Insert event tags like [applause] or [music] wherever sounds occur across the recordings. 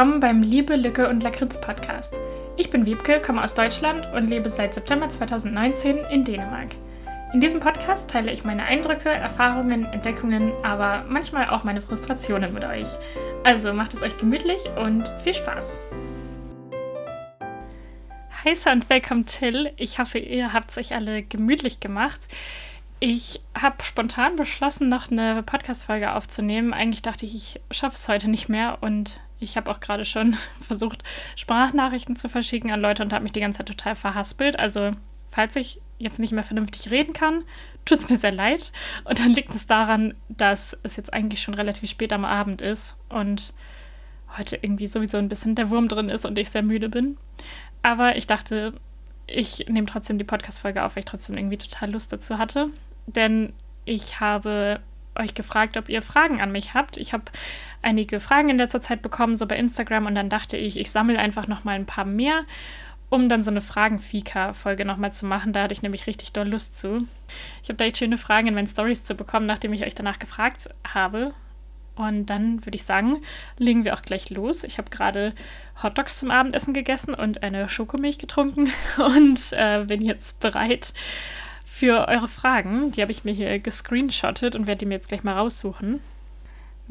willkommen beim Liebe, Lücke und Lakritz Podcast. Ich bin Wiebke, komme aus Deutschland und lebe seit September 2019 in Dänemark. In diesem Podcast teile ich meine Eindrücke, Erfahrungen, Entdeckungen, aber manchmal auch meine Frustrationen mit euch. Also macht es euch gemütlich und viel Spaß. Hi und willkommen Till. Ich hoffe, ihr habt es euch alle gemütlich gemacht. Ich habe spontan beschlossen, noch eine Podcast-Folge aufzunehmen. Eigentlich dachte ich, ich schaffe es heute nicht mehr und ich habe auch gerade schon [laughs] versucht, Sprachnachrichten zu verschicken an Leute und habe mich die ganze Zeit total verhaspelt. Also, falls ich jetzt nicht mehr vernünftig reden kann, [laughs] tut es mir sehr leid. Und dann liegt es daran, dass es jetzt eigentlich schon relativ spät am Abend ist und heute irgendwie sowieso ein bisschen der Wurm drin ist und ich sehr müde bin. Aber ich dachte, ich nehme trotzdem die Podcast-Folge auf, weil ich trotzdem irgendwie total Lust dazu hatte. Denn ich habe euch gefragt, ob ihr Fragen an mich habt. Ich habe einige Fragen in letzter Zeit bekommen, so bei Instagram, und dann dachte ich, ich sammle einfach noch mal ein paar mehr, um dann so eine Fragen-Fika-Folge nochmal zu machen. Da hatte ich nämlich richtig doll Lust zu. Ich habe da echt schöne Fragen in meinen Stories zu bekommen, nachdem ich euch danach gefragt habe. Und dann würde ich sagen, legen wir auch gleich los. Ich habe gerade Hotdogs zum Abendessen gegessen und eine Schokomilch getrunken [laughs] und äh, bin jetzt bereit für eure Fragen. Die habe ich mir hier gescreenshottet und werde die mir jetzt gleich mal raussuchen.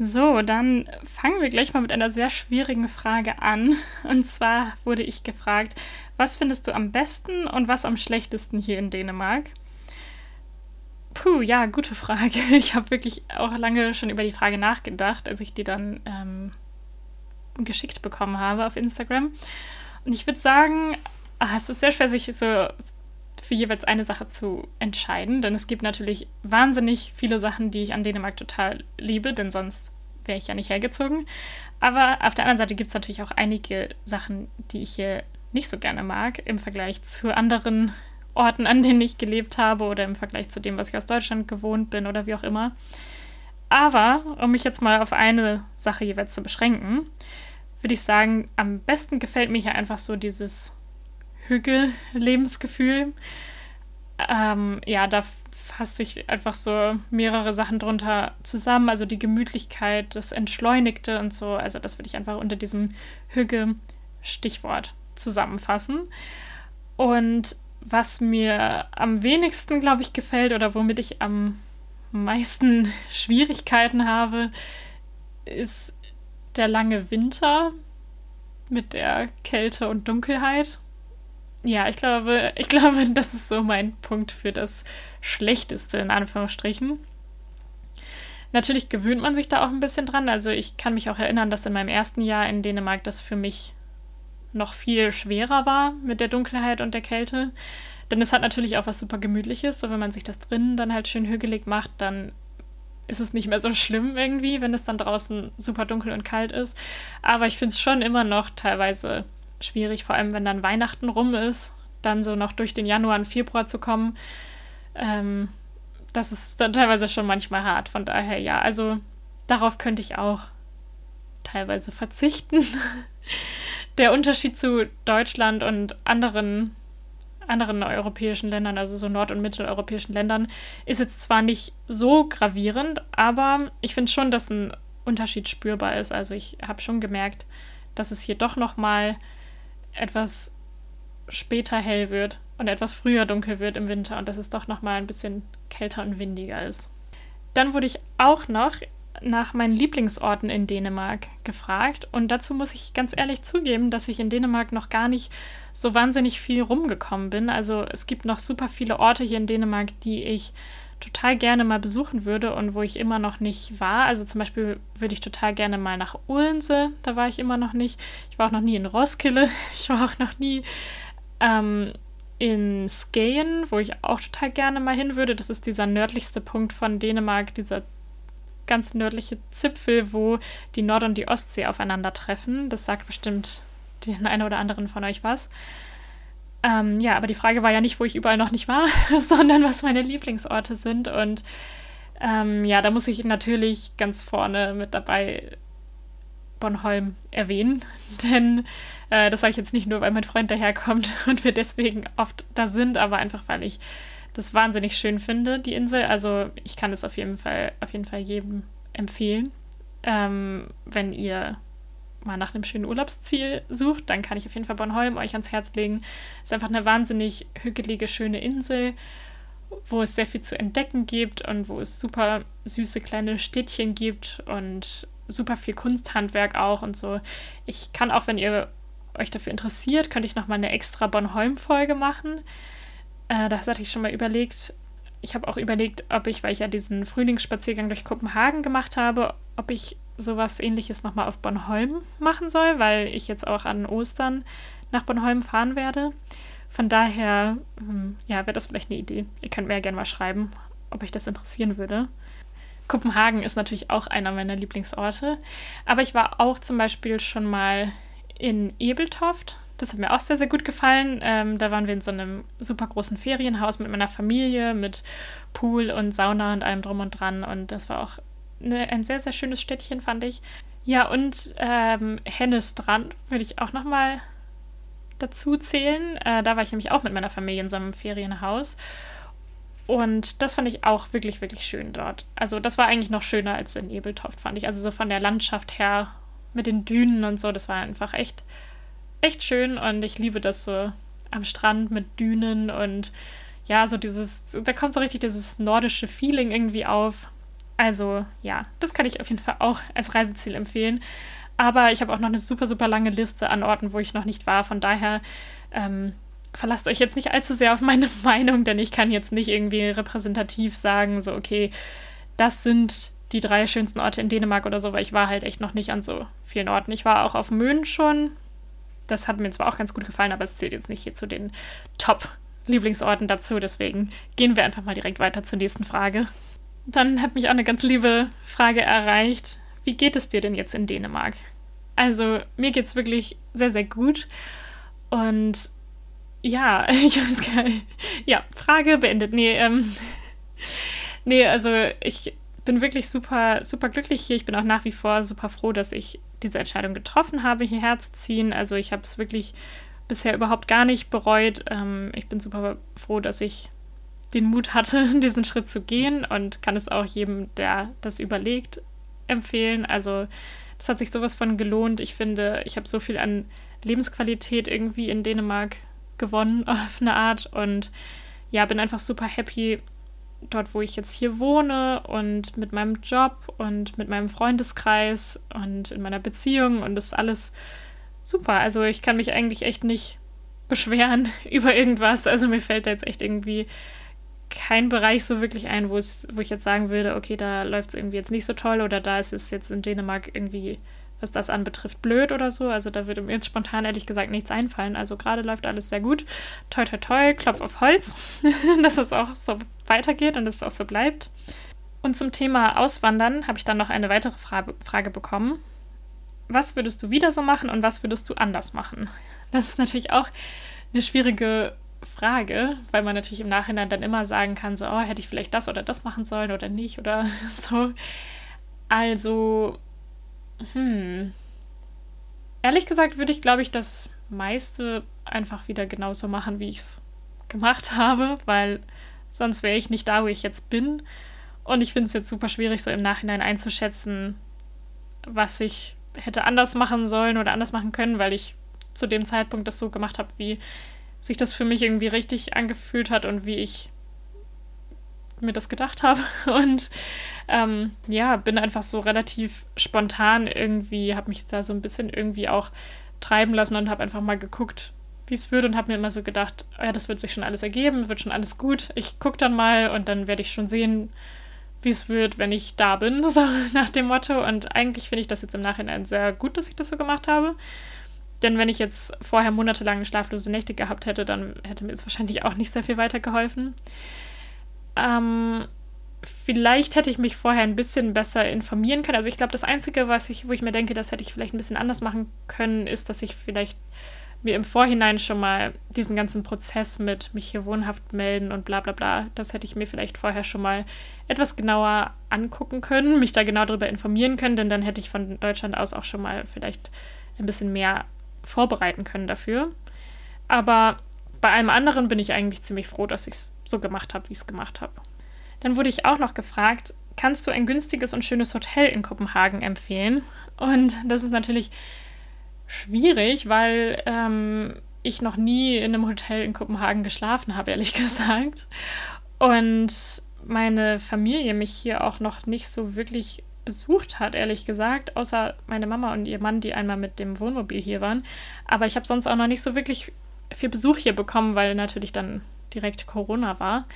So, dann fangen wir gleich mal mit einer sehr schwierigen Frage an. Und zwar wurde ich gefragt, was findest du am besten und was am schlechtesten hier in Dänemark? Puh, ja, gute Frage. [laughs] Ich habe wirklich auch lange schon über die Frage nachgedacht, als ich die dann ähm, geschickt bekommen habe auf Instagram. Und ich würde sagen, ach, es ist sehr schwer, sich so für jeweils eine Sache zu entscheiden, denn es gibt natürlich wahnsinnig viele Sachen, die ich an Dänemark total liebe, denn sonst wäre ich ja nicht hergezogen. Aber auf der anderen Seite gibt es natürlich auch einige Sachen, die ich hier nicht so gerne mag im Vergleich zu anderen Orten, an denen ich gelebt habe oder im Vergleich zu dem, was ich aus Deutschland gewohnt bin oder wie auch immer. Aber um mich jetzt mal auf eine Sache jeweils zu beschränken, würde ich sagen, am besten gefällt mir hier einfach so dieses Hügel-Lebensgefühl. Ähm, ja, da fasst sich einfach so mehrere Sachen drunter zusammen. Also die Gemütlichkeit, das Entschleunigte und so. Also das würde ich einfach unter diesem Hügge-Stichwort zusammenfassen. Und was mir am wenigsten, glaube ich, gefällt oder womit ich am meisten [laughs] Schwierigkeiten habe, ist der lange Winter mit der Kälte und Dunkelheit ja, ich glaube, ich glaube, [laughs] das ist so mein Punkt für das Schlechteste, in Anführungsstrichen. Natürlich gewöhnt man sich da auch ein bisschen dran. Also ich kann mich auch erinnern, dass in meinem ersten Jahr in Dänemark das für mich noch viel schwerer war mit der Dunkelheit und der Kälte. Denn es hat natürlich auch was super Gemütliches. So, wenn man sich das drinnen dann halt schön hügelig macht, dann ist es nicht mehr so schlimm irgendwie, wenn es dann draußen super dunkel und kalt ist. Aber ich finde es schon immer noch teilweise schwierig, vor allem wenn dann Weihnachten rum ist, dann so noch durch den Januar und Februar zu kommen. Ähm, das ist dann teilweise schon manchmal hart. Von daher, ja, also darauf könnte ich auch teilweise verzichten. [laughs] Der Unterschied zu Deutschland und anderen, anderen europäischen Ländern, also so nord- und mitteleuropäischen Ländern, ist jetzt zwar nicht so gravierend, aber ich finde schon, dass ein Unterschied spürbar ist. Also ich habe schon gemerkt, dass es hier doch noch mal etwas später hell wird und etwas früher dunkel wird im Winter und dass es doch noch mal ein bisschen kälter und windiger ist. Dann wurde ich auch noch nach meinen Lieblingsorten in Dänemark gefragt und dazu muss ich ganz ehrlich zugeben, dass ich in Dänemark noch gar nicht so wahnsinnig viel rumgekommen bin. Also es gibt noch super viele Orte hier in Dänemark, die ich total gerne mal besuchen würde und wo ich immer noch nicht war. Also zum Beispiel würde ich total gerne mal nach Odense, da war ich immer noch nicht. Ich war auch noch nie in Roskilde, [laughs] ich war auch noch nie ähm, in Skien, wo ich auch total gerne mal hin würde. Das ist dieser nördlichste Punkt von Dänemark, dieser ganz nördliche Zipfel, wo die Nord- und die Ostsee aufeinandertreffen. Das sagt bestimmt den einen oder anderen von euch was. Ähm, ja, aber die Frage war ja nicht, wo ich überall noch nicht war, [laughs] sondern was meine Lieblingsorte sind. Und ähm, ja, da muss ich natürlich ganz vorne mit dabei Bornholm erwähnen. [laughs] Denn äh, das sage ich jetzt nicht nur, weil mein Freund daherkommt [laughs] und wir deswegen oft da sind, aber einfach, weil ich das wahnsinnig schön finde, die Insel. Also ich kann es auf jeden Fall, auf jeden Fall jedem empfehlen, ähm, wenn ihr mal nach einem schönen Urlaubsziel sucht, dann kann ich auf jeden Fall Bornholm euch ans Herz legen. Es ist einfach eine wahnsinnig hügelige, schöne Insel, wo es sehr viel zu entdecken gibt und wo es super süße kleine Städtchen gibt und super viel Kunsthandwerk auch und so. Ich kann auch, wenn ihr euch dafür interessiert, könnte ich noch mal eine extra Bornholm-Folge machen. Äh, das hatte ich schon mal überlegt. Ich habe auch überlegt, ob ich, weil ich ja diesen Frühlingsspaziergang durch Kopenhagen gemacht habe, ob ich sowas ähnliches nochmal auf Bornholm machen soll, weil ich jetzt auch an Ostern nach Bornholm fahren werde. Von daher, hm, ja, wäre das vielleicht eine Idee. Ihr könnt mir ja gerne mal schreiben, ob euch das interessieren würde. Kopenhagen ist natürlich auch einer meiner Lieblingsorte. Aber ich war auch zum Beispiel schon mal in Ebeltoft. Das hat mir auch sehr, sehr gut gefallen. Ähm, da waren wir in so einem super großen Ferienhaus mit meiner Familie, mit Pool und Sauna und allem drum und dran. Und das war auch eine, ein sehr, sehr schönes Städtchen, fand ich. Ja, und ähm, Hennestrand würde ich auch nochmal dazu zählen. Äh, da war ich nämlich auch mit meiner Familie in so einem Ferienhaus. Und das fand ich auch wirklich, wirklich schön dort. Also das war eigentlich noch schöner als in Ebeltoft, fand ich. Also so von der Landschaft her mit den Dünen und so, das war einfach echt, echt schön. Und ich liebe das so am Strand mit Dünen und ja, so dieses, da kommt so richtig dieses nordische Feeling irgendwie auf. Also ja, das kann ich auf jeden Fall auch als Reiseziel empfehlen. Aber ich habe auch noch eine super, super lange Liste an Orten, wo ich noch nicht war. Von daher ähm, verlasst euch jetzt nicht allzu sehr auf meine [laughs] Meinung, denn ich kann jetzt nicht irgendwie repräsentativ sagen, so, okay, das sind die drei schönsten Orte in Dänemark oder so, weil ich war halt echt noch nicht an so vielen Orten. Ich war auch auf Möhn schon. Das hat mir zwar auch ganz gut gefallen, aber es zählt jetzt nicht hier zu den Top-Lieblingsorten dazu. Deswegen gehen wir einfach mal direkt weiter zur nächsten Frage. Dann hat mich auch eine ganz liebe Frage erreicht. Wie geht es dir denn jetzt in Dänemark? Also, mir geht es wirklich sehr, sehr gut. Und ja, [laughs] ich weiß gar nicht. Ja, Frage beendet. Nee, ähm. [laughs] nee, also ich bin wirklich super, super glücklich hier. Ich bin auch nach wie vor super froh, dass ich diese Entscheidung getroffen habe, hierher zu ziehen. Also ich habe es wirklich bisher überhaupt gar nicht bereut. Ähm, ich bin super froh, dass ich den Mut hatte, [laughs] diesen Schritt zu gehen und kann es auch jedem, der das überlegt, empfehlen. Also das hat sich sowas von gelohnt. Ich finde, ich habe so viel an Lebensqualität irgendwie in Dänemark gewonnen [laughs] auf eine Art und ja, bin einfach super happy dort, wo ich jetzt hier wohne und mit meinem Job und mit meinem Freundeskreis und in meiner Beziehung und das ist alles super. Also ich kann mich eigentlich echt nicht beschweren [laughs] über irgendwas. Also mir fällt da jetzt echt irgendwie kein Bereich so wirklich ein, wo es, wo ich jetzt sagen würde, okay, da läuft es irgendwie jetzt nicht so toll oder da ist es jetzt in Dänemark irgendwie, was das anbetrifft, blöd oder so. Also da würde mir jetzt spontan ehrlich gesagt nichts einfallen. Also gerade läuft alles sehr gut. Toi, toi, toi, Klopf auf Holz, [laughs] dass es auch so weitergeht und dass es auch so bleibt. Und zum Thema Auswandern habe ich dann noch eine weitere Frage, Frage bekommen. Was würdest du wieder so machen und was würdest du anders machen? Das ist natürlich auch eine schwierige Frage, weil man natürlich im Nachhinein dann immer sagen kann, so, oh, hätte ich vielleicht das oder das machen sollen oder nicht oder [laughs] so. Also, hm. Ehrlich gesagt würde ich, glaube ich, das meiste einfach wieder genauso machen, wie ich es gemacht habe, weil sonst wäre ich nicht da, wo ich jetzt bin. Und ich finde es jetzt super schwierig, so im Nachhinein einzuschätzen, was ich hätte anders machen sollen oder anders machen können, weil ich zu dem Zeitpunkt das so gemacht habe, wie sich das für mich irgendwie richtig angefühlt hat und wie ich mir das gedacht habe. [laughs] Und ähm, ja, bin einfach so relativ spontan irgendwie, habe mich da so ein bisschen irgendwie auch treiben lassen und habe einfach mal geguckt, wie es wird und habe mir immer so gedacht, ja, das wird sich schon alles ergeben, wird schon alles gut. Ich gucke dann mal und dann werde ich schon sehen, wie es wird, wenn ich da bin, [laughs] so nach dem Motto. Und eigentlich finde ich das jetzt im Nachhinein sehr gut, dass ich das so gemacht habe. Denn wenn ich jetzt vorher monatelang schlaflose Nächte gehabt hätte, dann hätte mir das wahrscheinlich auch nicht sehr viel weitergeholfen. Ähm, vielleicht hätte ich mich vorher ein bisschen besser informieren können. Also ich glaube, das Einzige, was ich, wo ich mir denke, das hätte ich vielleicht ein bisschen anders machen können, ist, dass ich vielleicht mir im Vorhinein schon mal diesen ganzen Prozess mit mich hier wohnhaft melden und bla bla bla, das hätte ich mir vielleicht vorher schon mal etwas genauer angucken können, mich da genau darüber informieren können, denn dann hätte ich von Deutschland aus auch schon mal vielleicht ein bisschen mehr vorbereiten können dafür. Aber bei allem anderen bin ich eigentlich ziemlich froh, dass ich es so gemacht habe, wie ich es gemacht habe. Dann wurde ich auch noch gefragt, kannst du ein günstiges und schönes Hotel in Kopenhagen empfehlen? Und das ist natürlich schwierig, weil ähm, ich noch nie in einem Hotel in Kopenhagen geschlafen habe, ehrlich [laughs] gesagt. Und meine Familie mich hier auch noch nicht so wirklich besucht hat, ehrlich gesagt, außer meine Mama und ihr Mann, die einmal mit dem Wohnmobil hier waren. Aber ich habe sonst auch noch nicht so wirklich viel Besuch hier bekommen, weil natürlich dann direkt Corona war.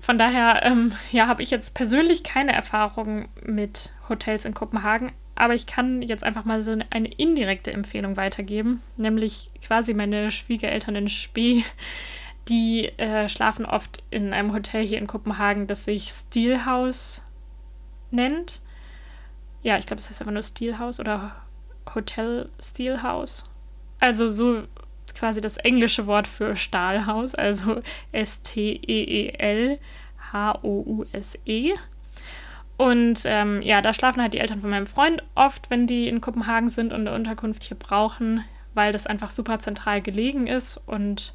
Von daher, ähm, ja, habe ich jetzt persönlich keine Erfahrung mit Hotels in Kopenhagen, aber ich kann jetzt einfach mal so eine indirekte Empfehlung weitergeben, nämlich quasi meine Schwiegereltern in Spee, die äh, schlafen oft in einem Hotel hier in Kopenhagen, das sich Steelhouse nennt. Ja, ich glaube, es heißt einfach nur Steelhouse oder Hotel Steelhouse. Also so quasi das englische Wort für Stahlhaus, also S-T-E-E-L-H-O-U-S-E. -E. Und ähm, ja, da schlafen halt die Eltern von meinem Freund oft, wenn die in Kopenhagen sind und eine Unterkunft hier brauchen, weil das einfach super zentral gelegen ist und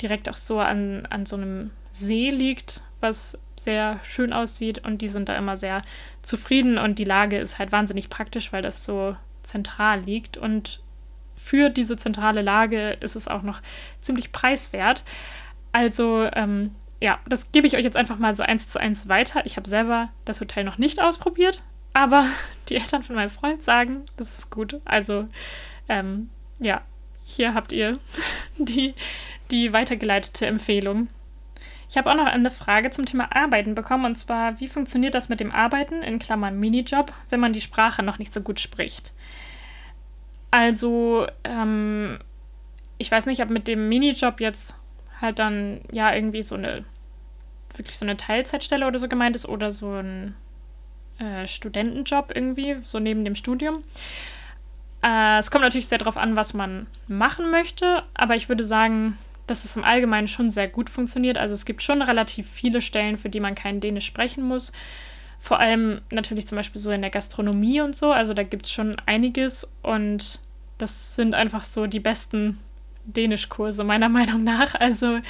direkt auch so an, an so einem See liegt, was sehr schön aussieht. Und die sind da immer sehr zufrieden und die Lage ist halt wahnsinnig praktisch, weil das so zentral liegt. Und für diese zentrale Lage ist es auch noch ziemlich preiswert. Also ähm, ja, das gebe ich euch jetzt einfach mal so eins zu eins weiter. Ich habe selber das Hotel noch nicht ausprobiert, aber [laughs] die Eltern von meinem Freund sagen, das ist gut. Also ähm, ja, hier habt ihr [laughs] die, die weitergeleitete Empfehlung. Ich habe auch noch eine Frage zum Thema Arbeiten bekommen und zwar, wie funktioniert das mit dem Arbeiten in Klammern Minijob, wenn man die Sprache noch nicht so gut spricht? Also, ähm, ich weiß nicht, ob mit dem Minijob jetzt halt dann ja irgendwie so eine wirklich so eine Teilzeitstelle oder so gemeint ist oder so ein äh, Studentenjob irgendwie, so neben dem Studium. Äh, es kommt natürlich sehr darauf an, was man machen möchte, aber ich würde sagen, dass es im Allgemeinen schon sehr gut funktioniert. Also es gibt schon relativ viele Stellen, für die man kein Dänisch sprechen muss. Vor allem natürlich zum Beispiel so in der Gastronomie und so. Also da gibt es schon einiges und das sind einfach so die besten Dänischkurse meiner [laughs] Meinung nach. Also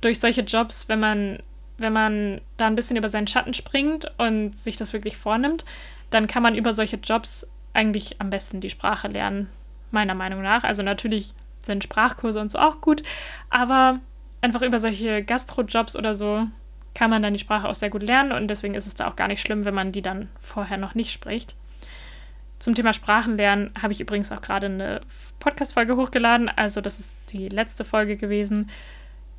durch solche Jobs, wenn man, wenn man da ein bisschen über seinen Schatten springt und sich das wirklich vornimmt, dann kann man über solche Jobs eigentlich am besten die Sprache lernen, meiner Meinung nach. Also natürlich sind Sprachkurse und so auch gut, aber einfach über solche Gastrojobs oder so kann man dann die Sprache auch sehr gut lernen und deswegen ist es da auch gar nicht schlimm, wenn man die dann vorher noch nicht spricht. Zum Thema Sprachenlernen habe ich übrigens auch gerade eine Podcast-Folge hochgeladen. Also, das ist die letzte Folge gewesen.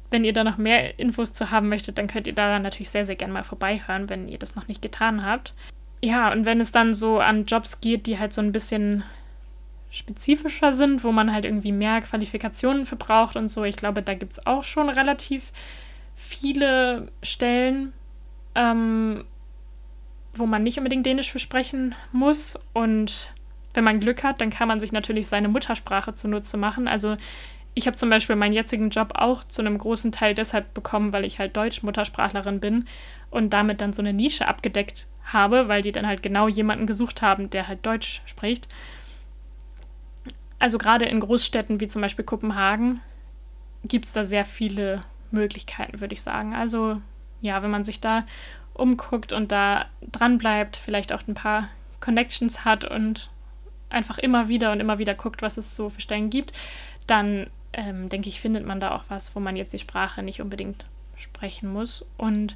Wenn ihr da noch mehr Infos zu haben möchtet, dann könnt ihr da natürlich sehr, sehr gerne mal vorbeihören, wenn ihr das noch nicht getan habt. Ja, und wenn es dann so an Jobs geht, die halt so ein bisschen spezifischer sind, wo man halt irgendwie mehr Qualifikationen für braucht und so, ich glaube, da gibt es auch schon relativ viele Stellen, ähm, wo man nicht unbedingt Dänisch für sprechen muss. Und wenn man Glück hat, dann kann man sich natürlich seine Muttersprache zunutze machen. Also ich habe zum Beispiel meinen jetzigen Job auch zu einem großen Teil deshalb bekommen, weil ich halt Deutsch-Muttersprachlerin bin und damit dann so eine Nische abgedeckt habe, weil die dann halt genau jemanden gesucht haben, der halt Deutsch spricht. Also gerade in Großstädten wie zum Beispiel Kopenhagen gibt es da sehr viele Möglichkeiten, würde ich sagen. Also ja, wenn man sich da umguckt und da dran bleibt, vielleicht auch ein paar Connections hat und einfach immer wieder und immer wieder guckt, was es so für Stellen gibt, dann ähm, denke ich, findet man da auch was, wo man jetzt die Sprache nicht unbedingt sprechen muss. Und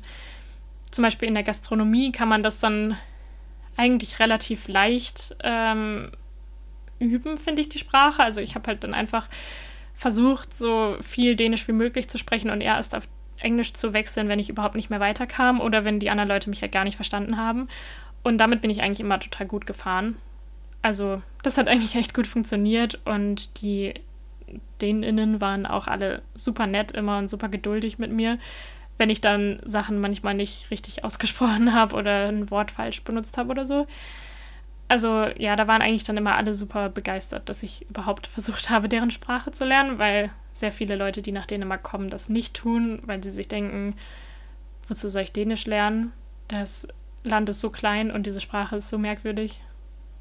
zum Beispiel in der Gastronomie kann man das dann eigentlich relativ leicht ähm, üben, finde ich, die Sprache. Also ich habe halt dann einfach versucht, so viel Dänisch wie möglich zu sprechen und er ist auf Englisch zu wechseln, wenn ich überhaupt nicht mehr weiterkam oder wenn die anderen Leute mich halt gar nicht verstanden haben. Und damit bin ich eigentlich immer total gut gefahren. Also, das hat eigentlich echt gut funktioniert und die DänInnen waren auch alle super nett immer und super geduldig mit mir. Wenn ich dann Sachen manchmal nicht richtig [laughs] ausgesprochen habe oder ein Wort falsch benutzt habe oder so. Also ja, da waren eigentlich dann immer alle super begeistert, dass ich überhaupt [laughs] versucht habe, deren Sprache zu lernen, weil sehr viele Leute, die nach Dänemark kommen, das nicht tun, weil sie sich denken, wozu soll ich Dänisch lernen? Das Land ist so klein und diese Sprache ist so merkwürdig.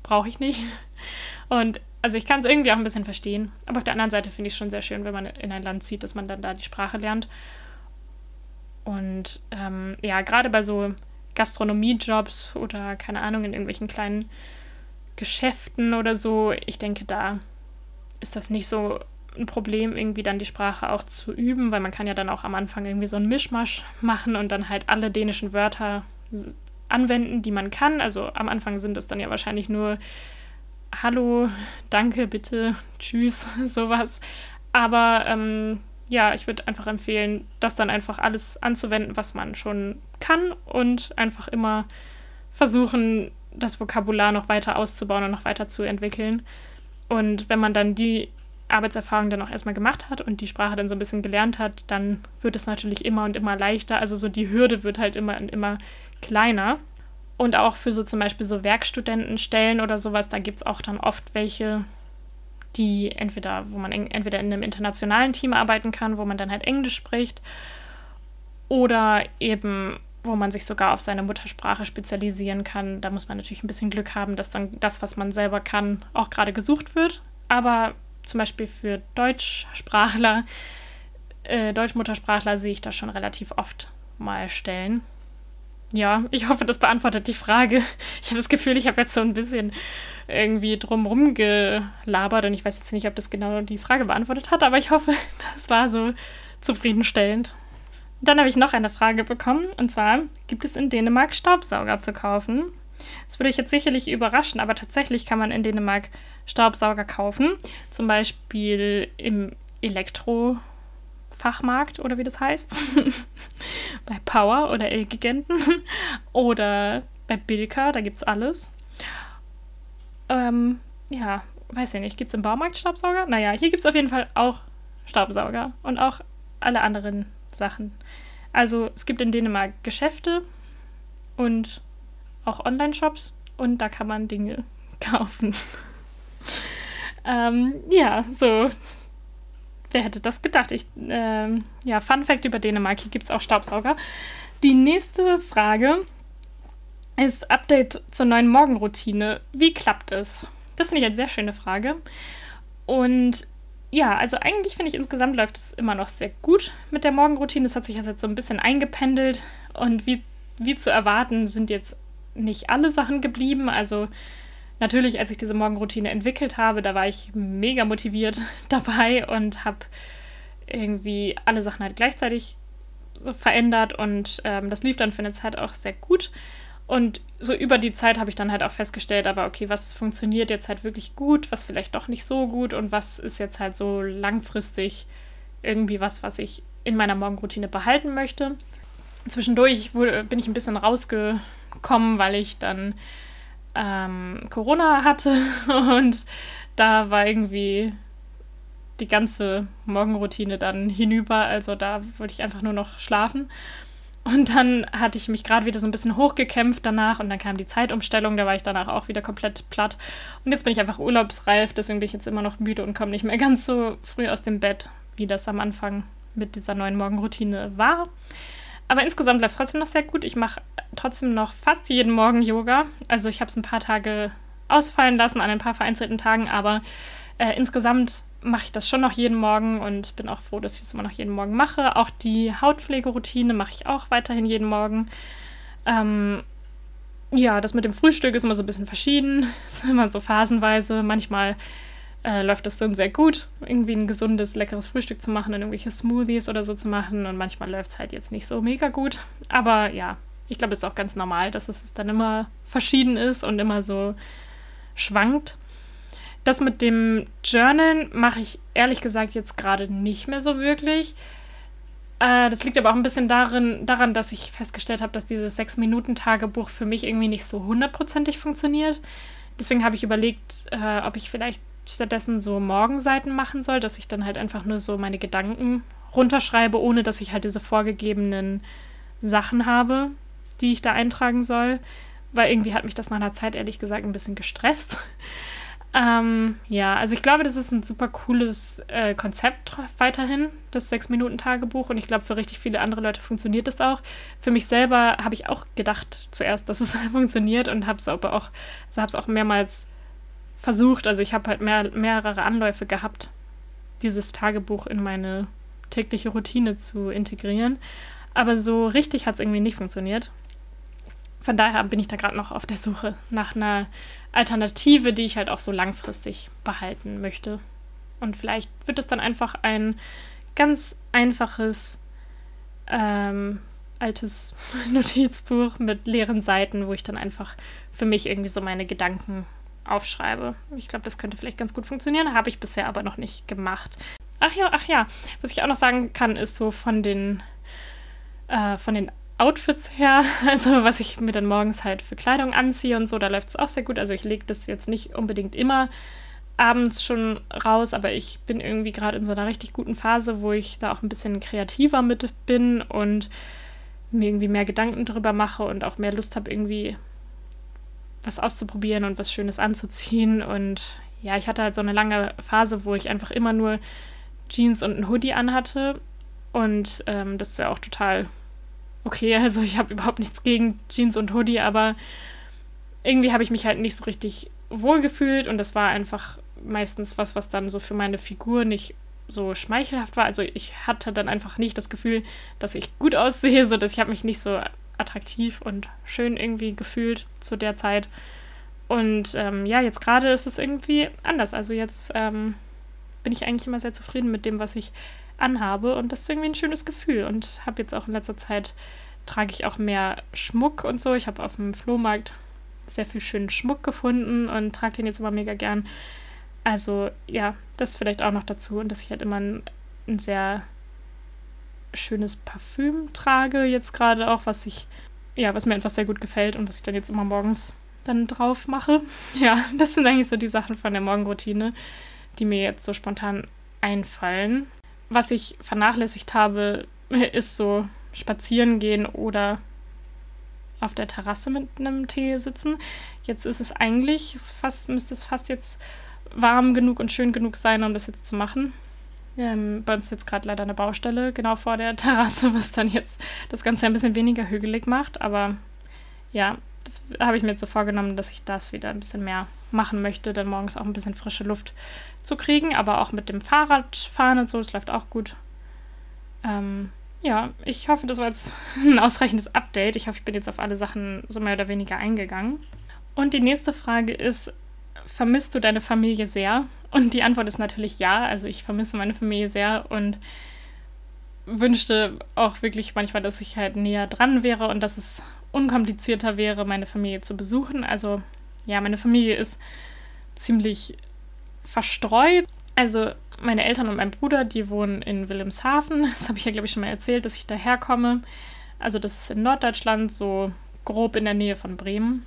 Brauche ich nicht. [laughs] Und also ich kann es irgendwie auch ein bisschen verstehen. Aber auf der anderen Seite finde ich es schon sehr schön, wenn man in ein Land zieht, dass man dann da die Sprache lernt. Und ähm, ja, gerade bei so Gastronomiejobs oder keine Ahnung, in irgendwelchen kleinen Geschäften oder so, ich denke, da ist das nicht so ein Problem, irgendwie dann die Sprache auch zu üben, weil man kann ja dann auch am Anfang irgendwie so einen Mischmasch machen und dann halt alle dänischen Wörter anwenden, die man kann. Also am Anfang sind es dann ja wahrscheinlich nur Hallo, danke, bitte, tschüss, [laughs] sowas. Aber ähm, ja, ich würde einfach empfehlen, das dann einfach alles anzuwenden, was man schon kann und einfach immer versuchen, das Vokabular noch weiter auszubauen und noch weiter zu entwickeln. Und wenn man dann die Arbeitserfahrung dann auch erstmal gemacht hat und die Sprache dann so ein bisschen gelernt hat, dann wird es natürlich immer und immer leichter. Also so die Hürde wird halt immer und immer kleiner. Und auch für so zum Beispiel so Werkstudentenstellen oder sowas, da gibt es auch dann oft welche, die entweder, wo man entweder in einem internationalen Team arbeiten kann, wo man dann halt Englisch spricht, oder eben, wo man sich sogar auf seine Muttersprache spezialisieren kann. Da muss man natürlich ein bisschen Glück haben, dass dann das, was man selber kann, auch gerade gesucht wird. Aber zum Beispiel für Deutschsprachler, äh, Deutschmuttersprachler sehe ich da schon relativ oft mal Stellen. Ja, ich hoffe, das beantwortet die Frage. [laughs] Ich habe das Gefühl, ich habe jetzt so ein bisschen irgendwie drumrum gelabert und ich weiß jetzt nicht, ob das genau die Frage beantwortet hat, aber ich hoffe, [laughs] das war so zufriedenstellend. Dann habe ich noch eine Frage bekommen und zwar: Gibt es in Dänemark Staubsauger zu kaufen? Das würde ich jetzt sicherlich überraschen, aber tatsächlich kann man in Dänemark Staubsauger kaufen. Zum Beispiel im Elektrofachmarkt oder wie das heißt. [laughs] bei Power oder Elgiganten. [laughs] oder bei Bilka, da gibt es alles. Ähm, ja, weiß ich nicht. Gibt es im Baumarkt Staubsauger? Naja, hier gibt es auf jeden Fall auch Staubsauger und auch alle anderen Sachen. Also es gibt in Dänemark Geschäfte und auch Online-Shops und da kann man Dinge [laughs] kaufen. ähm, ja, so. Wer hätte das gedacht? Ich, ähm, ja, Fun Fact über Dänemark: hier gibt es auch Staubsauger. Die nächste Frage ist Update zur neuen Morgenroutine. Wie klappt es? Das finde ich eine sehr schöne Frage. Und ja, also eigentlich finde ich insgesamt läuft es immer noch sehr gut mit der Morgenroutine. Es hat sich jetzt so ein bisschen eingependelt und wie, wie zu erwarten sind jetzt nicht alle Sachen geblieben. Also natürlich, als ich diese Morgenroutine entwickelt habe, da war ich mega motiviert [laughs] dabei und habe irgendwie alle Sachen halt gleichzeitig verändert und ähm, das lief dann für eine Zeit auch sehr gut. Und so über die Zeit habe ich dann halt auch festgestellt, aber okay, was funktioniert jetzt halt wirklich gut, was vielleicht doch nicht so gut und was ist jetzt halt so langfristig irgendwie was, was ich in meiner Morgenroutine behalten möchte. Zwischendurch wurde, bin ich ein bisschen rausge kommen, weil ich dann ähm, Corona hatte [laughs] und da war irgendwie die ganze Morgenroutine dann hinüber. Also da wollte ich einfach nur noch schlafen. Und dann hatte ich mich gerade wieder so ein bisschen hochgekämpft danach und dann kam die Zeitumstellung, da war ich danach auch wieder komplett platt. Und jetzt bin ich einfach urlaubsreif, deswegen bin ich jetzt immer noch müde und komme nicht mehr [laughs] ganz so früh aus dem Bett, wie das am Anfang mit dieser neuen Morgenroutine war. Aber insgesamt läuft es trotzdem noch sehr gut. Ich mache trotzdem noch fast jeden Morgen Yoga. Also ich habe es ein paar Tage ausfallen lassen an ein paar vereinzelten Tagen, aber äh, insgesamt mache ich das schon noch jeden Morgen und bin auch froh, dass ich es immer noch jeden Morgen mache. Auch die Hautpflegeroutine mache ich auch weiterhin jeden Morgen. Ähm, ja, das mit dem Frühstück ist immer so ein bisschen verschieden. [laughs] ist immer so phasenweise. Manchmal äh, läuft es dann sehr gut, irgendwie ein gesundes, leckeres Frühstück zu machen und irgendwelche Smoothies oder so zu machen. Und manchmal läuft es halt jetzt nicht so mega gut. Aber ja, ich glaube, es ist auch ganz normal, dass es dann immer verschieden ist und immer so schwankt. Das mit dem Journalen mache ich ehrlich gesagt jetzt gerade nicht mehr so wirklich. Äh, das liegt aber auch ein bisschen darin, daran, dass ich festgestellt habe, dass dieses 6-Minuten-Tagebuch für mich irgendwie nicht so hundertprozentig funktioniert. Deswegen habe ich überlegt, äh, ob ich vielleicht stattdessen so Morgenseiten machen soll, dass ich dann halt einfach nur so meine Gedanken runterschreibe, ohne dass ich halt diese vorgegebenen Sachen habe, die ich da eintragen soll. Weil irgendwie hat mich das nach einer Zeit ehrlich gesagt ein bisschen gestresst. Ähm, ja, also ich glaube, das ist ein super cooles äh, Konzept weiterhin, das Sechs-Minuten-Tagebuch. Und ich glaube, für richtig viele andere Leute funktioniert das auch. Für mich selber habe ich auch gedacht zuerst, dass es [laughs] funktioniert und habe es aber auch, also habe auch mehrmals versucht. Also ich habe halt mehr, mehrere Anläufe gehabt, dieses Tagebuch in meine tägliche Routine zu integrieren. Aber so richtig hat es irgendwie nicht funktioniert. Von daher bin ich da gerade noch auf der Suche nach einer Alternative, die ich halt auch so langfristig behalten möchte. Und vielleicht wird es dann einfach ein ganz einfaches ähm, altes [laughs] Notizbuch mit leeren Seiten, wo ich dann einfach für mich irgendwie so meine Gedanken aufschreibe. Ich glaube, das könnte vielleicht ganz gut funktionieren, habe ich bisher aber noch nicht gemacht. Ach ja, ach ja, was ich auch noch sagen kann, ist so von den, äh, von den Outfits her, [laughs] also was ich mir dann morgens halt für Kleidung anziehe und so, da läuft es auch sehr gut. Also ich lege das jetzt nicht unbedingt immer abends schon raus, aber ich bin irgendwie gerade in so einer richtig guten Phase, wo ich da auch ein bisschen kreativer mit bin und mir irgendwie mehr Gedanken darüber mache und auch mehr Lust habe, irgendwie was auszuprobieren und was Schönes anzuziehen. Und ja, ich hatte halt so eine lange Phase, wo ich einfach immer nur Jeans und ein Hoodie anhatte. Und ähm, das ist ja auch total okay. Also ich habe überhaupt nichts gegen Jeans und Hoodie, aber irgendwie habe ich mich halt nicht so richtig wohl gefühlt und das war einfach meistens was, was dann so für meine Figur nicht so schmeichelhaft war. Also ich hatte dann einfach nicht das Gefühl, dass ich gut aussehe, so dass ich habe mich nicht so attraktiv und schön irgendwie gefühlt zu der Zeit. Und ähm, ja, jetzt gerade ist es irgendwie anders. Also jetzt ähm, bin ich eigentlich immer sehr zufrieden mit dem, was ich anhabe. Und das ist irgendwie ein schönes Gefühl. Und habe jetzt auch in letzter Zeit, trage ich auch mehr Schmuck und so. Ich habe auf dem Flohmarkt sehr viel schönen Schmuck gefunden und trage den jetzt immer mega gern. Also ja, das vielleicht auch noch dazu. Und dass ich halt immer ein, ein sehr schönes Parfüm trage, jetzt gerade auch, was ich, ja, was mir einfach sehr gut gefällt und was ich dann jetzt immer morgens dann drauf mache. [laughs] Ja, das sind eigentlich so die Sachen von der Morgenroutine, die mir jetzt so spontan einfallen. Was ich vernachlässigt habe, [laughs] ist so spazieren gehen oder auf der Terrasse mit einem Tee sitzen. Jetzt ist es eigentlich fast, müsste es fast jetzt warm genug und schön genug sein, um das jetzt zu machen. Ähm, bei uns ist jetzt gerade leider eine Baustelle genau vor der [laughs] Terrasse, was dann jetzt das Ganze ein bisschen weniger hügelig macht. Aber ja, das habe ich mir jetzt so vorgenommen, dass ich das wieder ein bisschen mehr machen möchte, dann morgens auch ein bisschen frische Luft zu kriegen. Aber auch mit dem Fahrradfahren und so, das läuft auch gut. Ähm, ja, ich hoffe, das war jetzt [laughs] ein ausreichendes Update. Ich hoffe, ich bin jetzt auf alle Sachen so mehr oder weniger eingegangen. Und die nächste Frage ist, vermisst du deine Familie sehr? Und die Antwort ist natürlich ja. Also ich vermisse meine Familie sehr und wünschte auch wirklich manchmal, dass ich halt näher dran wäre und dass es unkomplizierter wäre, meine Familie zu besuchen. Also ja, meine Familie ist ziemlich verstreut. Also meine Eltern und mein Bruder, die wohnen in Wilhelmshaven. [laughs] Das habe ich ja, glaube ich, schon mal erzählt, dass ich daherkomme. Also das ist in Norddeutschland, so grob in der Nähe von Bremen.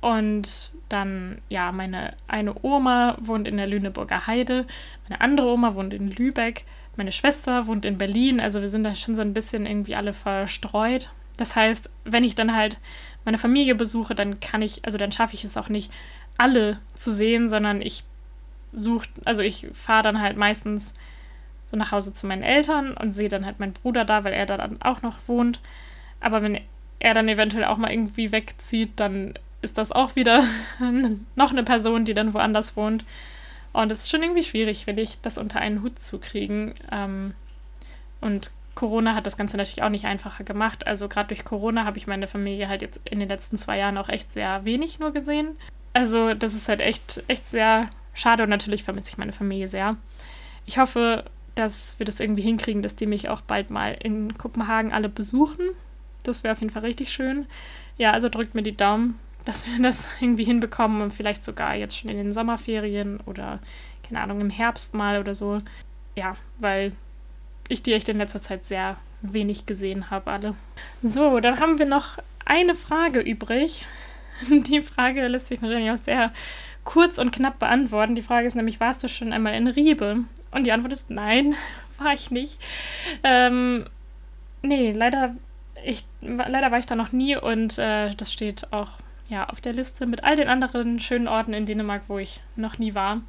Und dann, ja, meine eine Oma wohnt in der Lüneburger Heide, meine andere Oma wohnt in Lübeck, meine Schwester wohnt in Berlin. Also wir sind da schon so ein bisschen irgendwie alle verstreut. Das heißt, wenn ich dann halt meine Familie besuche, dann kann ich, also dann schaffe ich es auch nicht, alle zu sehen, sondern ich suche, also ich fahre dann halt meistens so nach Hause zu meinen Eltern und sehe dann halt meinen Bruder da, weil er da dann auch noch wohnt. Aber wenn er dann eventuell auch mal irgendwie wegzieht, dann ist das auch wieder [laughs] noch eine Person, die dann woanders wohnt. Und es ist schon irgendwie schwierig, will ich das unter einen Hut zu kriegen. Ähm, und Corona hat das Ganze natürlich auch nicht einfacher gemacht. Also gerade durch Corona habe ich meine Familie halt jetzt in den letzten zwei Jahren auch echt sehr wenig nur gesehen. Also das ist halt echt, echt sehr schade und natürlich vermisse ich meine Familie sehr. Ich hoffe, dass wir das irgendwie hinkriegen, dass die mich auch bald mal in Kopenhagen alle besuchen. Das wäre auf jeden Fall richtig schön. Ja, also drückt mir die Daumen, dass wir das [laughs] irgendwie hinbekommen und vielleicht sogar jetzt schon in den Sommerferien oder, keine Ahnung, im Herbst mal oder so. Ja, weil ich die echt in letzter Zeit sehr wenig gesehen habe, alle. So, dann haben wir noch eine Frage übrig. [laughs] Die Frage lässt sich wahrscheinlich auch sehr kurz und knapp beantworten. Die Frage ist nämlich, warst du schon einmal in Riebe? Und die Antwort ist nein, [laughs] war ich nicht. Ähm, nee, leider, ich, leider war ich da noch nie und äh, das steht auch ja, auf der Liste mit all den anderen schönen Orten in Dänemark, wo ich noch nie war.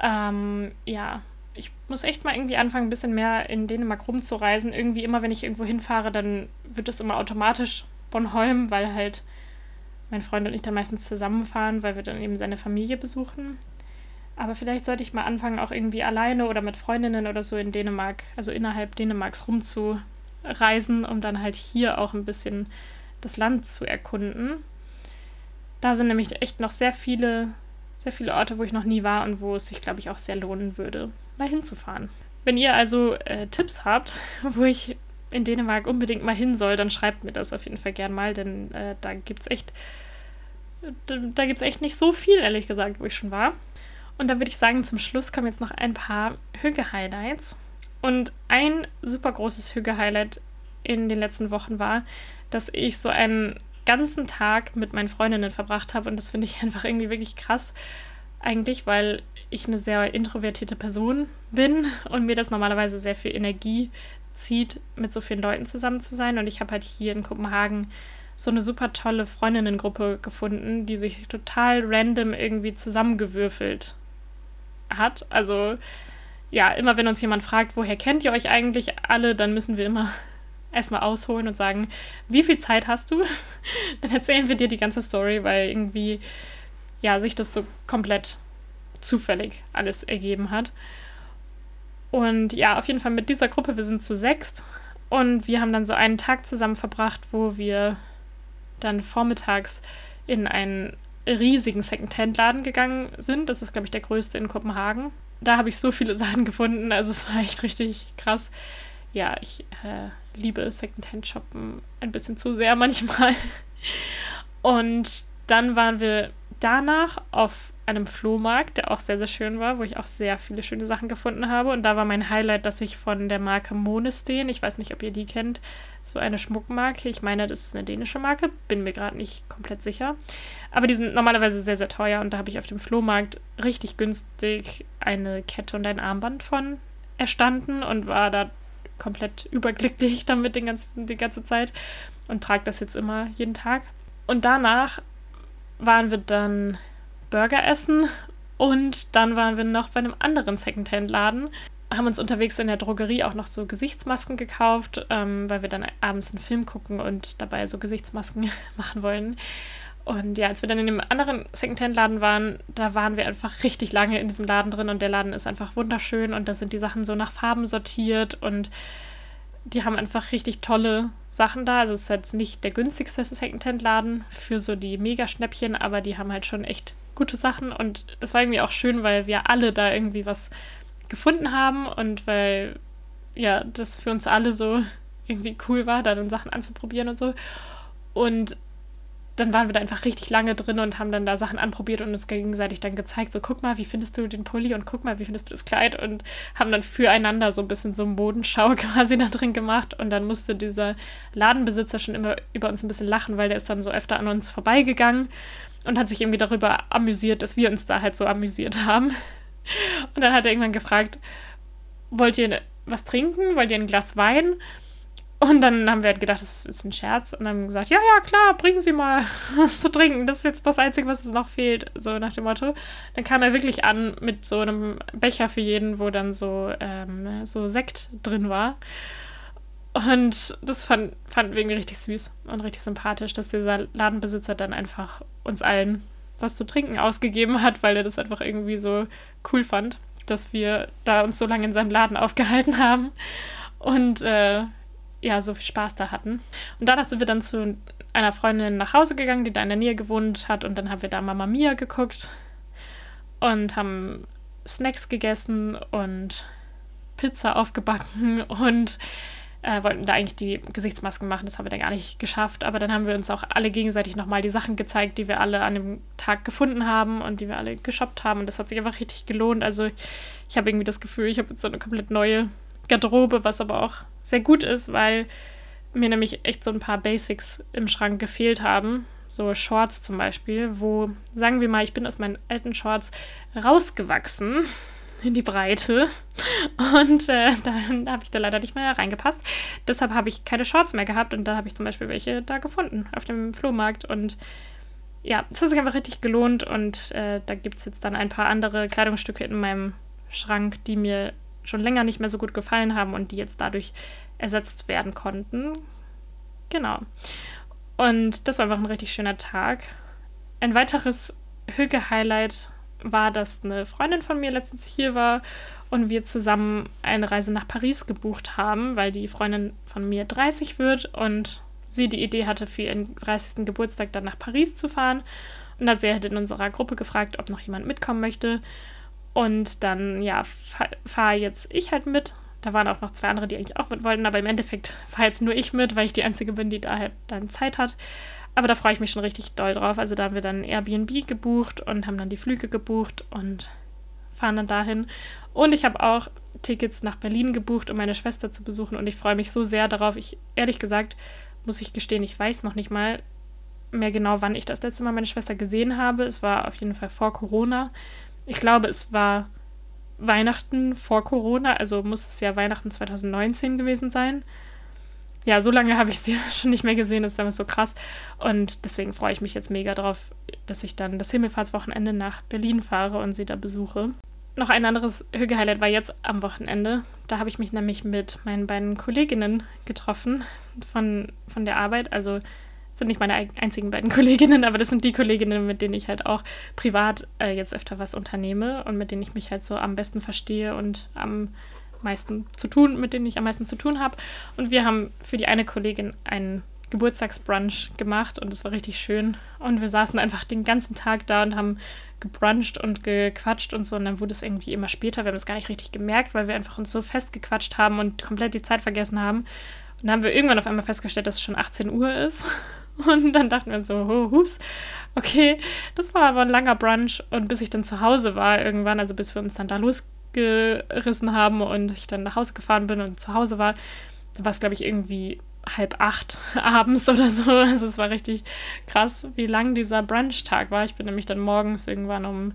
Ähm, ja, ich muss echt mal irgendwie anfangen, ein bisschen mehr in Dänemark rumzureisen. Irgendwie immer, wenn ich irgendwo hinfahre, dann wird das immer automatisch Bornholm, weil halt mein Freund und ich dann meistens zusammenfahren, weil wir dann eben seine Familie besuchen. Aber vielleicht sollte ich mal anfangen, auch irgendwie alleine oder mit Freundinnen oder so in Dänemark, also innerhalb Dänemarks rumzureisen, um dann halt hier auch ein bisschen das Land zu erkunden. Da sind nämlich echt noch sehr viele sehr viele Orte, wo ich noch nie war und wo es sich, glaube ich, auch sehr lohnen würde, mal hinzufahren. Wenn ihr also äh, Tipps habt, [laughs] wo ich in Dänemark unbedingt mal hin soll, dann schreibt mir das auf jeden Fall gern mal, denn äh, da gibt es echt, da, da gibt es echt nicht so viel, ehrlich gesagt, wo ich schon war. Und dann würde ich sagen, zum Schluss kommen jetzt noch ein paar Hüge-Highlights. Und ein super großes Hüge-Highlight in den letzten Wochen war, dass ich so einen ganzen Tag mit meinen Freundinnen verbracht habe. Und das finde ich [laughs] einfach irgendwie wirklich krass, eigentlich, weil ich eine sehr introvertierte Person bin und mir das normalerweise sehr viel Energie zieht, mit so vielen Leuten zusammen zu sein. Und ich habe halt hier in Kopenhagen so eine super tolle Freundinnengruppe gefunden, die sich total random irgendwie zusammengewürfelt hat. Also ja, immer wenn uns jemand fragt, woher kennt ihr euch eigentlich alle, dann müssen wir immer [laughs] erstmal ausholen und sagen, wie viel Zeit hast du? [laughs] Dann erzählen wir dir die ganze Story, weil irgendwie ja, sich das so komplett zufällig alles ergeben hat. Und ja, auf jeden Fall mit dieser Gruppe, wir sind zu sechst und wir haben dann so einen Tag zusammen verbracht, wo wir dann vormittags in einen riesigen Second-Hand-Laden gegangen sind. Das ist, glaube ich, der größte in Kopenhagen. Da habe ich so viele [laughs] Sachen gefunden, also es war echt richtig krass. Ja, ich äh, liebe Second-Hand-Shoppen ein bisschen zu sehr [laughs] manchmal. Und dann waren wir danach auf einem Flohmarkt, der auch sehr, sehr schön war, wo ich auch sehr viele schöne Sachen gefunden habe. Und da war mein Highlight, dass ich von der Marke Monesteen, ich weiß nicht, ob ihr die kennt, so eine Schmuckmarke, ich meine, das ist eine dänische Marke, bin mir gerade nicht komplett sicher. Aber die sind normalerweise sehr, sehr teuer und da habe ich auf dem Flohmarkt richtig günstig eine Kette und ein Armband von erstanden und war da komplett überglücklich [laughs] damit den ganzen, die ganze Zeit und trage das jetzt immer jeden Tag. Und danach waren wir dann Burger essen und dann waren wir noch bei einem anderen Secondhand-Laden. Haben uns unterwegs in der Drogerie auch noch so Gesichtsmasken gekauft, ähm, weil wir dann abends einen Film gucken und dabei so Gesichtsmasken [laughs] machen wollen. Und ja, als wir dann in dem anderen Secondhand-Laden waren, da waren wir einfach richtig lange in diesem Laden drin und der Laden ist einfach wunderschön und da sind die Sachen so nach Farben sortiert und die haben einfach richtig tolle Sachen da. Also es ist jetzt nicht der günstigste Secondhand-Laden für so die Mega-Schnäppchen, aber die haben halt schon echt gute Sachen. Und das war irgendwie auch schön, weil wir alle da irgendwie was gefunden haben und weil ja, das für uns alle so [laughs] irgendwie cool war, da dann Sachen anzuprobieren und so. Und dann waren wir da einfach richtig lange drin und haben dann da Sachen anprobiert und uns gegenseitig dann gezeigt, so guck mal, wie findest du den Pulli und guck mal, wie findest du das Kleid? Und haben dann füreinander so ein bisschen so Modenschau [laughs] quasi da drin gemacht. Und dann musste dieser Ladenbesitzer schon immer über uns ein bisschen lachen, weil der ist dann so öfter an uns vorbeigegangen und hat sich irgendwie darüber amüsiert, dass wir uns da halt so amüsiert haben. Und dann hat er irgendwann gefragt, wollt ihr was trinken? Wollt ihr ein Glas Wein? Und dann haben wir halt gedacht, das ist ein Scherz. Und dann gesagt, ja, ja, klar, bringen Sie mal [laughs] was zu trinken. Das ist jetzt das Einzige, was noch fehlt. So nach dem Motto. Dann kam er wirklich an mit so einem Becher für jeden, wo dann so, ähm, so Sekt drin war. Und das fand, fanden wir irgendwie richtig süß und richtig sympathisch, dass dieser Ladenbesitzer dann einfach uns allen was zu trinken ausgegeben hat, weil er das einfach irgendwie so cool fand, dass wir da uns so lange in seinem Laden aufgehalten haben und äh, ja, so viel Spaß da hatten. Und danach sind wir dann zu einer Freundin nach Hause gegangen, die da in der Nähe gewohnt hat und dann haben wir da Mama Mia geguckt und haben Snacks gegessen und Pizza aufgebacken und äh, wollten da eigentlich die Gesichtsmasken machen, das haben wir dann gar nicht geschafft. Aber dann haben wir uns auch alle gegenseitig nochmal die Sachen gezeigt, die wir alle an dem Tag gefunden haben und die wir alle geshoppt haben. Und das hat sich einfach richtig gelohnt. Also ich habe irgendwie das Gefühl, ich habe jetzt so eine komplett neue Garderobe, was aber auch sehr gut ist, weil mir nämlich echt so ein paar Basics im Schrank gefehlt haben. So Shorts zum Beispiel, wo, sagen wir mal, ich bin aus meinen alten Shorts rausgewachsen in die Breite. Und äh, da habe ich da leider nicht mehr reingepasst. Deshalb habe ich keine Shorts mehr gehabt und da habe ich zum Beispiel welche da gefunden auf dem Flohmarkt. Und ja, es hat sich einfach richtig gelohnt und äh, da gibt es jetzt dann ein paar andere Kleidungsstücke in meinem Schrank, die mir schon länger nicht mehr so gut gefallen haben und die jetzt dadurch ersetzt werden konnten. Genau. Und das war einfach ein richtig schöner Tag. Ein weiteres Hüge-Highlight war, dass eine Freundin von mir letztens hier war und wir zusammen eine Reise nach Paris gebucht haben, weil die Freundin von mir 30 wird und sie die Idee hatte, für ihren 30. Geburtstag dann nach Paris zu fahren. Und hat sie halt in unserer Gruppe gefragt, ob noch jemand mitkommen möchte. Und dann, ja, fahre jetzt ich halt mit. Da waren auch noch zwei andere, die eigentlich auch mit wollten, aber im Endeffekt [laughs] fahre jetzt nur ich mit, weil ich die Einzige bin, die da halt dann Zeit hat. Aber da freue ich mich schon richtig doll drauf. Also da haben wir dann Airbnb gebucht und haben dann die Flüge gebucht und fahren dann dahin. Und ich habe auch Tickets nach Berlin gebucht, um meine Schwester zu besuchen. Und ich freue mich so sehr darauf. Ich, ehrlich gesagt, muss ich gestehen, ich weiß noch nicht mal mehr genau, wann ich das letzte Mal meine Schwester gesehen habe. Es war auf jeden Fall vor Corona. Ich glaube, es war Weihnachten vor Corona, also muss es ja Weihnachten 2019 gewesen sein. Ja, so lange habe ich sie [laughs] schon nicht mehr gesehen, das ist einfach so krass. Und deswegen freue ich mich jetzt mega drauf, dass ich dann das Himmelfahrtswochenende nach Berlin fahre und sie da besuche noch ein anderes Hüge-Highlight war jetzt am Wochenende. Da habe ich mich nämlich mit meinen beiden Kolleginnen getroffen von, von der Arbeit. Also sind nicht meine einzigen beiden [laughs] Kolleginnen, aber das sind die Kolleginnen, mit denen ich halt auch privat äh, jetzt öfter was unternehme und mit denen ich mich halt so am besten verstehe und am meisten zu tun, mit denen ich am meisten zu tun habe. Und wir haben für die eine Kollegin einen Geburtstagsbrunch gemacht und es war richtig schön. Und wir saßen einfach den ganzen Tag da und haben gebruncht und gequatscht und so. Und dann wurde es irgendwie immer später. Wir haben es gar nicht richtig gemerkt, weil wir einfach uns so festgequatscht haben und komplett die Zeit vergessen haben. Und dann haben wir irgendwann auf einmal festgestellt, dass es schon 18 Uhr ist. [laughs] Und dann dachten wir so, oh, hups, okay, das war aber ein langer Brunch. Und bis ich dann zu Hause war, irgendwann, also bis wir uns dann da losgerissen haben und ich dann nach Hause gefahren bin und zu Hause war, da war es, glaube ich, irgendwie halb acht [laughs] abends oder so. Also es war richtig krass, wie lang dieser Brunch-Tag war. Ich bin nämlich dann morgens irgendwann um,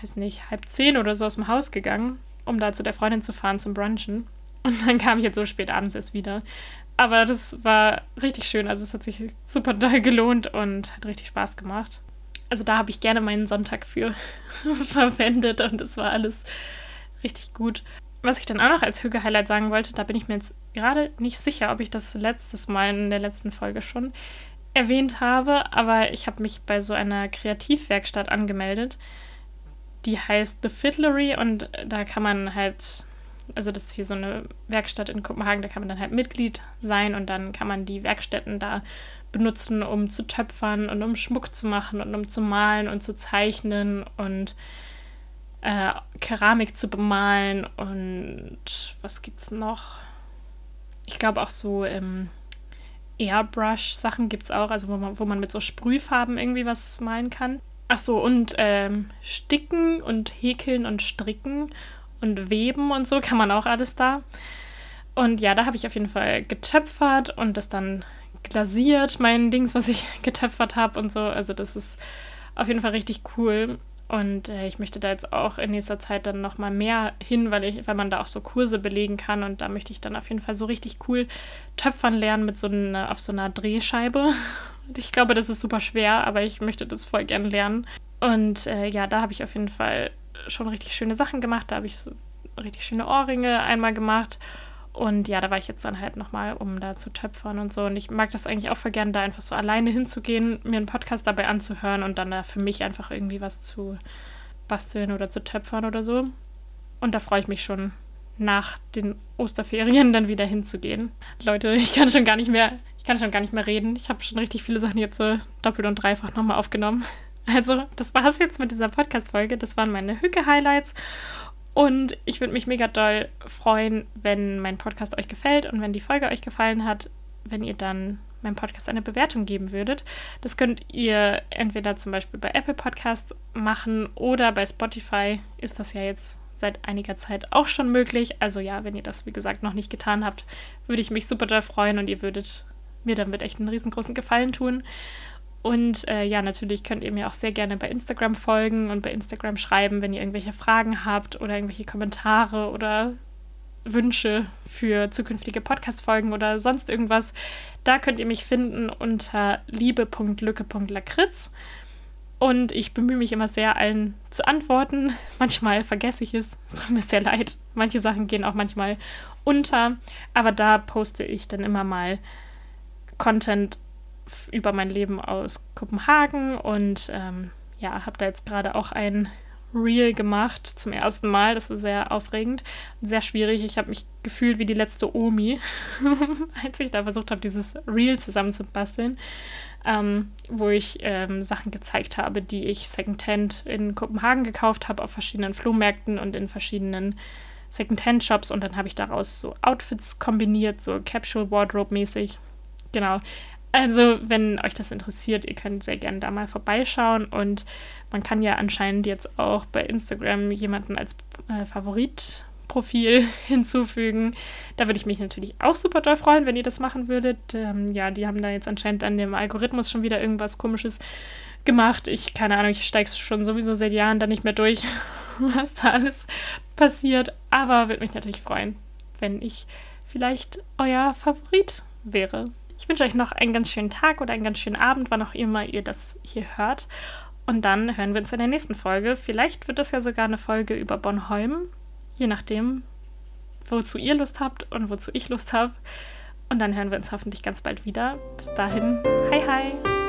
weiß nicht, halb zehn oder so aus dem Haus gegangen, um da zu der Freundin zu fahren zum Brunchen. Und dann kam ich jetzt so spät abends erst wieder. Aber das war richtig schön. Also es hat sich super doll gelohnt und hat richtig Spaß gemacht. Also da habe ich gerne meinen Sonntag für [laughs] verwendet und es war alles richtig gut. Was ich dann auch noch als Hüge-Highlight sagen wollte, da bin ich mir jetzt gerade nicht sicher, ob ich das letztes Mal in der letzten Folge schon erwähnt habe, aber ich habe mich bei so einer Kreativwerkstatt angemeldet. Die heißt The Fiddlery und da kann man halt, also das ist hier so eine Werkstatt in Kopenhagen, da kann man dann halt Mitglied sein und dann kann man die Werkstätten da benutzen, um zu töpfern und um Schmuck zu machen und um zu malen und zu zeichnen und äh, Keramik zu bemalen und was gibt's noch? Ich glaube auch so ähm, Airbrush-Sachen gibt es auch, also wo man, wo man mit so Sprühfarben irgendwie was malen kann. Ach so, und ähm, Sticken und Häkeln und Stricken und Weben und so kann man auch alles da. Und ja, da habe ich auf jeden Fall getöpfert und das dann glasiert, mein Dings, was ich [laughs] getöpfert habe und so. Also das ist auf jeden Fall richtig cool. Und äh, ich möchte da jetzt auch in nächster Zeit dann nochmal mehr hin, weil, ich, weil man da auch so Kurse belegen kann. Und da möchte ich dann auf jeden Fall so richtig cool töpfern lernen mit so einer, auf so einer Drehscheibe. [laughs] Ich glaube, das ist super schwer, aber ich möchte das voll gern lernen. Und äh, ja, da habe ich auf jeden Fall schon richtig schöne Sachen gemacht. Da habe ich so richtig schöne Ohrringe einmal gemacht. Und ja, da war ich jetzt dann halt nochmal, um da zu töpfern und so. Und ich mag das eigentlich auch voll gerne, da einfach so alleine hinzugehen, mir einen Podcast dabei anzuhören und dann da für mich einfach irgendwie was zu basteln oder zu töpfern oder so. Und da freue ich mich schon, nach den Osterferien dann wieder hinzugehen. Leute, ich kann schon gar nicht mehr, ich kann schon gar nicht mehr reden. Ich habe schon richtig viele Sachen jetzt so doppelt und dreifach nochmal aufgenommen. Also, das war es jetzt mit dieser Podcast-Folge. Das waren meine Hücke-Highlights. Und ich würde mich mega doll freuen, wenn mein Podcast euch gefällt und wenn die Folge euch gefallen hat, wenn ihr dann meinem Podcast eine Bewertung geben würdet. Das könnt ihr entweder zum Beispiel bei Apple Podcasts machen oder bei Spotify ist das ja jetzt seit einiger Zeit auch schon möglich. Also ja, wenn ihr das wie gesagt noch nicht getan habt, würde ich mich super doll freuen und ihr würdet mir damit echt einen riesengroßen Gefallen tun. Und äh, ja, natürlich könnt ihr mir auch sehr gerne bei Instagram folgen und bei Instagram schreiben, wenn ihr irgendwelche Fragen habt oder irgendwelche Kommentare oder Wünsche für zukünftige Podcast-Folgen oder sonst irgendwas. Da könnt ihr mich finden unter liebe.lücke.lakritz. Und ich bemühe mich immer sehr, allen zu antworten. [laughs] Manchmal vergesse ich es. Es tut mir sehr leid. Manche Sachen gehen auch manchmal unter. Aber da poste ich dann immer mal Content über mein Leben aus Kopenhagen und ähm, ja, habe da jetzt gerade auch ein Reel gemacht zum ersten Mal. Das ist sehr aufregend sehr schwierig. Ich habe mich gefühlt wie die letzte Omi, [laughs] als ich da versucht habe, dieses Reel zusammenzubasteln, ähm, wo ich ähm, Sachen gezeigt habe, die ich secondhand in Kopenhagen gekauft habe, auf verschiedenen Flohmärkten und in verschiedenen Secondhand-Shops. Und dann habe ich daraus so Outfits kombiniert, so Capsule Wardrobe-mäßig. Genau. Also, wenn euch das interessiert, ihr könnt sehr gerne da mal vorbeischauen. Und man kann ja anscheinend jetzt auch bei Instagram jemanden als äh, Favoritprofil [laughs] hinzufügen. Da würde ich mich natürlich auch super doll freuen, wenn ihr das machen würdet. Ähm, ja, die haben da jetzt anscheinend an dem Algorithmus schon wieder irgendwas Komisches gemacht. Ich, keine Ahnung, ich steige schon sowieso seit Jahren da nicht mehr durch, [laughs] was da alles passiert. Aber würde mich natürlich freuen, wenn ich vielleicht euer Favorit wäre. Ich wünsche euch noch einen ganz schönen Tag oder einen ganz schönen Abend, wann auch immer ihr das hier hört. Und dann hören wir uns in der nächsten Folge. Vielleicht wird das ja sogar eine Folge über Bornholm, je nachdem, wozu ihr Lust habt und wozu ich Lust habe. Und dann hören wir uns hoffentlich ganz bald wieder. Bis dahin, hi hi!